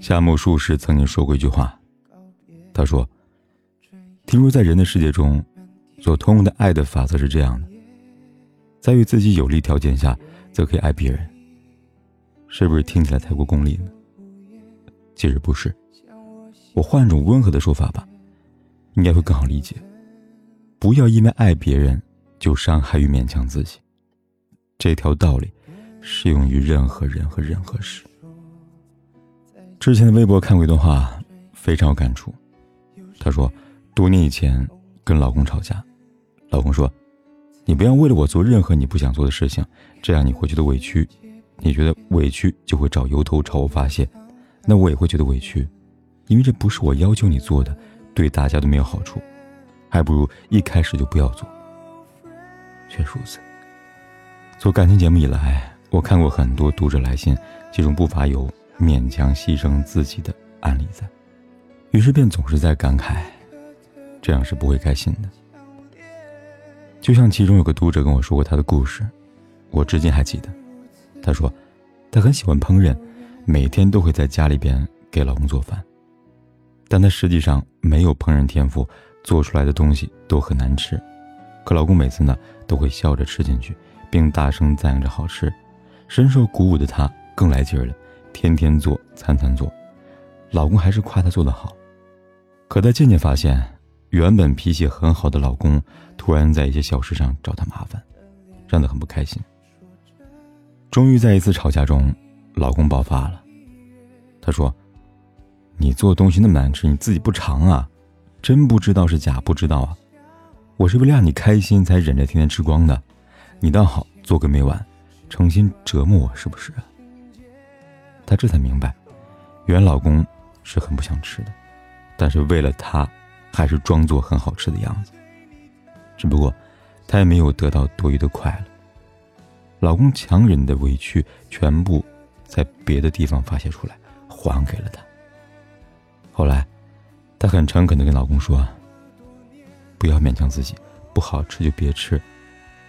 夏目漱石曾经说过一句话，他说：“听说在人的世界中，所通用的爱的法则是这样的，在与自己有利条件下，则可以爱别人。是不是听起来太过功利呢？其实不是，我换一种温和的说法吧，应该会更好理解。不要因为爱别人，就伤害与勉强自己。这条道理，适用于任何人和任何事。”之前的微博看过一段话，非常有感触。他说，多年以前跟老公吵架，老公说：“你不要为了我做任何你不想做的事情，这样你会觉得委屈，你觉得委屈就会找由头朝我发泄，那我也会觉得委屈，因为这不是我要求你做的，对大家都没有好处，还不如一开始就不要做。”确实如此。做感情节目以来，我看过很多读者来信，其中不乏有。勉强牺牲自己的案例在，于是便总是在感慨，这样是不会开心的。就像其中有个读者跟我说过他的故事，我至今还记得。他说，他很喜欢烹饪，每天都会在家里边给老公做饭，但他实际上没有烹饪天赋，做出来的东西都很难吃。可老公每次呢都会笑着吃进去，并大声赞扬着好吃，深受鼓舞的他更来劲儿了。天天做，餐餐做，老公还是夸她做得好。可她渐渐发现，原本脾气很好的老公，突然在一些小事上找她麻烦，让她很不开心。终于在一次吵架中，老公爆发了。他说：“你做东西那么难吃，你自己不尝啊？真不知道是假不知道啊？我是为了让你开心才忍着天天吃光的，你倒好，做个没完，成心折磨我是不是？”她这才明白，原老公是很不想吃的，但是为了她，还是装作很好吃的样子。只不过，她也没有得到多余的快乐。老公强忍的委屈，全部在别的地方发泄出来，还给了她。后来，她很诚恳的跟老公说：“不要勉强自己，不好吃就别吃，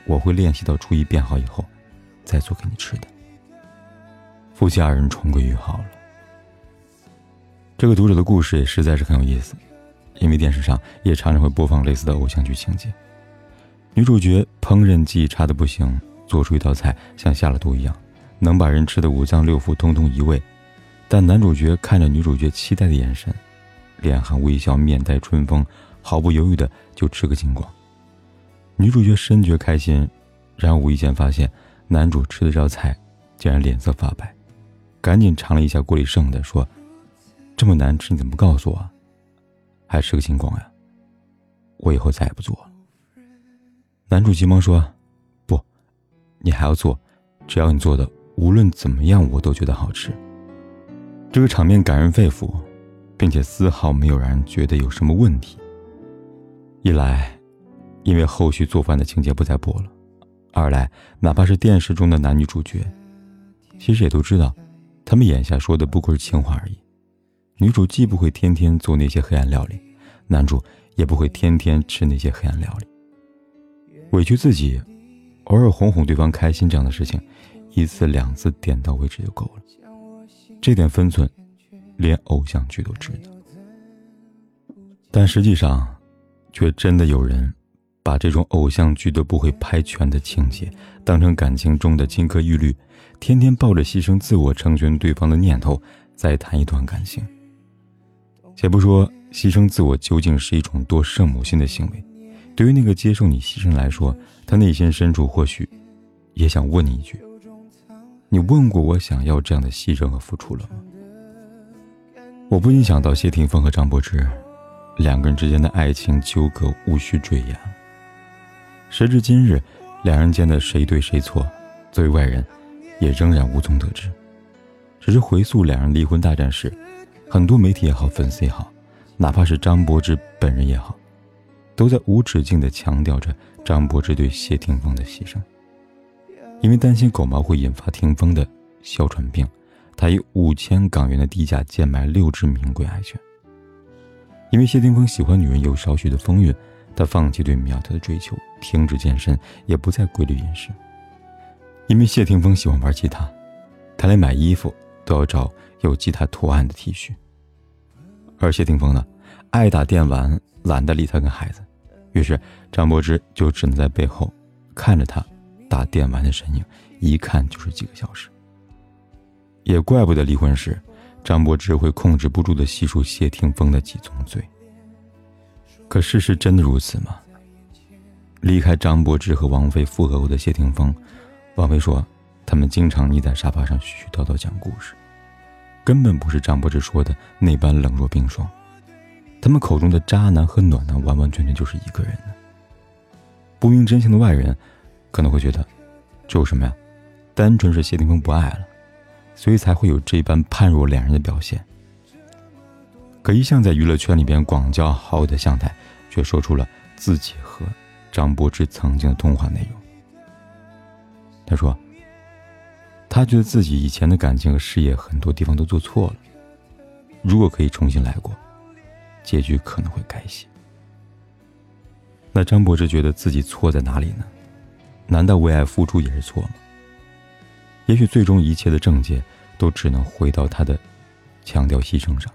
我会练习到厨艺变好以后，再做给你吃的。”夫妻二人重归于好了。这个读者的故事也实在是很有意思，因为电视上也常常会播放类似的偶像剧情节。女主角烹饪技艺差的不行，做出一道菜像下了毒一样，能把人吃的五脏六腑通通移位。但男主角看着女主角期待的眼神，脸含微笑，面带春风，毫不犹豫的就吃个精光。女主角深觉开心，然后无意间发现男主吃的这道菜，竟然脸色发白。赶紧尝了一下锅里剩的，说：“这么难吃，你怎么不告诉我？还是个精光呀！我以后再也不做了。”男主急忙说：“不，你还要做，只要你做的，无论怎么样，我都觉得好吃。”这个场面感人肺腑，并且丝毫没有让人觉得有什么问题。一来，因为后续做饭的情节不再播了；二来，哪怕是电视中的男女主角，其实也都知道。他们眼下说的不过是情话而已。女主既不会天天做那些黑暗料理，男主也不会天天吃那些黑暗料理。委屈自己，偶尔哄哄对方开心，这样的事情，一次两次点到为止就够了。这点分寸，连偶像剧都知道。但实际上，却真的有人把这种偶像剧都不会拍全的情节，当成感情中的金科玉律。天天抱着牺牲自我成全对方的念头，再谈一段感情。且不说牺牲自我究竟是一种多圣母心的行为，对于那个接受你牺牲来说，他内心深处或许也想问你一句：你问过我想要这样的牺牲和付出了吗？我不禁想到谢霆锋和张柏芝两个人之间的爱情纠葛无需赘言。时至今日，两人间的谁对谁错，作为外人。也仍然无从得知。只是回溯两人离婚大战时，很多媒体也好，粉丝也好，哪怕是张柏芝本人也好，都在无止境地强调着张柏芝对谢霆锋的牺牲。因为担心狗毛会引发霆锋的哮喘病，他以五千港元的低价贱卖六只名贵爱犬。因为谢霆锋喜欢女人有少许的风韵，他放弃对苗条的追求，停止健身，也不再规律饮食。因为谢霆锋喜欢玩吉他，他连买衣服都要找有吉他图案的 T 恤。而谢霆锋呢，爱打电玩，懒得理他跟孩子，于是张柏芝就只能在背后看着他。打电玩的身影，一看就是几个小时。也怪不得离婚时，张柏芝会控制不住的细数谢霆锋的几宗罪。可事实真的如此吗？离开张柏芝和王菲复合后的谢霆锋，王菲说，他们经常腻在沙发上絮絮叨叨讲故事，根本不是张柏芝说的那般冷若冰霜。他们口中的渣男和暖男，完完全全就是一个人呢。不明真相的外人。可能会觉得，这有什么呀？单纯是谢霆锋不爱了，所以才会有这般判若两人的表现。可一向在娱乐圈里边广交好友的向太，却说出了自己和张柏芝曾经的通话内容。他说：“他觉得自己以前的感情和事业很多地方都做错了，如果可以重新来过，结局可能会改写。”那张柏芝觉得自己错在哪里呢？难道为爱付出也是错吗？也许最终一切的症结都只能回到他的强调牺牲上。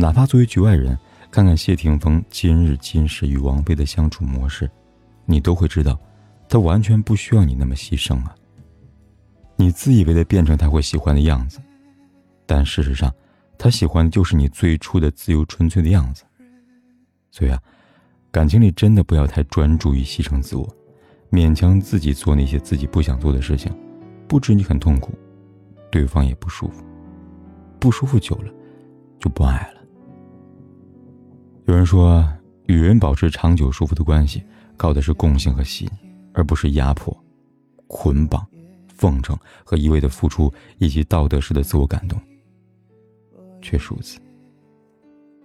哪怕作为局外人，看看谢霆锋今日今时与王菲的相处模式，你都会知道，他完全不需要你那么牺牲啊。你自以为的变成他会喜欢的样子，但事实上，他喜欢的就是你最初的自由纯粹的样子。所以啊，感情里真的不要太专注于牺牲自我。勉强自己做那些自己不想做的事情，不止你很痛苦，对方也不舒服。不舒服久了，就不爱了。有人说，与人保持长久舒服的关系，靠的是共性和吸引，而不是压迫、捆绑、奉承和一味的付出，以及道德式的自我感动。确实如此。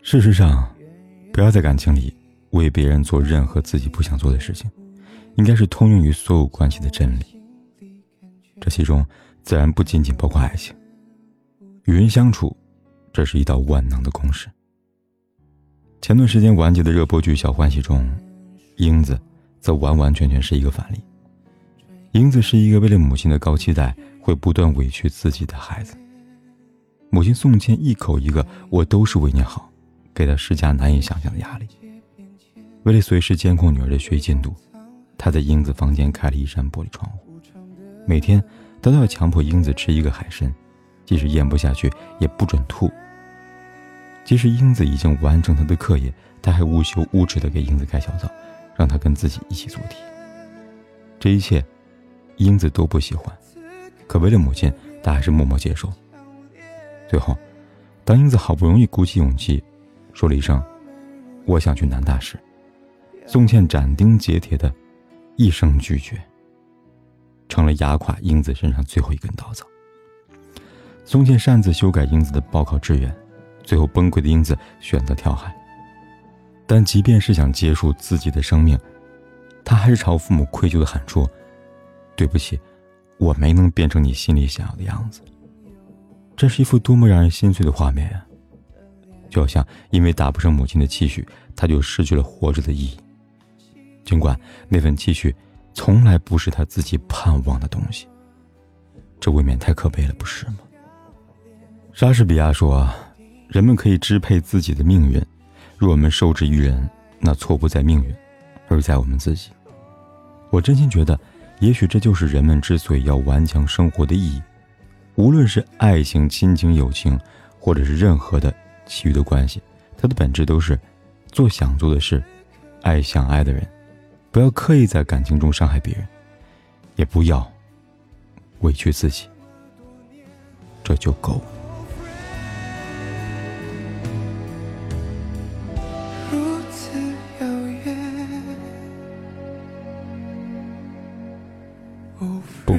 事实上，不要在感情里为别人做任何自己不想做的事情。应该是通用于所有关系的真理。这其中自然不仅仅包括爱情。与人相处，这是一道万能的公式。前段时间完结的热播剧《小欢喜》中，英子则完完全全是一个反例。英子是一个为了母亲的高期待会不断委屈自己的孩子。母亲宋茜一口一个“我都是为你好”，给她施加难以想象的压力。为了随时监控女儿的学习进度。她在英子房间开了一扇玻璃窗户，每天他都要强迫英子吃一个海参，即使咽不下去也不准吐。即使英子已经完成他的课业，他还无休无止的给英子开小灶，让他跟自己一起做题。这一切，英子都不喜欢，可为了母亲，他还是默默接受。最后，当英子好不容易鼓起勇气，说了一声“我想去南大”时，宋茜斩钉截铁的。一声拒绝，成了压垮英子身上最后一根稻草。宋茜擅自修改英子的报考志愿，最后崩溃的英子选择跳海。但即便是想结束自己的生命，她还是朝父母愧疚的喊出：“对不起，我没能变成你心里想要的样子。”这是一幅多么让人心碎的画面啊！就好像因为达不成母亲的期许，他就失去了活着的意义。尽管那份期许，从来不是他自己盼望的东西，这未免太可悲了，不是吗？莎士比亚说：“人们可以支配自己的命运，若我们受制于人，那错不在命运，而在我们自己。”我真心觉得，也许这就是人们之所以要顽强生活的意义。无论是爱情、亲情、友情，或者是任何的其余的关系，它的本质都是做想做的事，爱想爱的人。不要刻意在感情中伤害别人，也不要委屈自己，这就够。了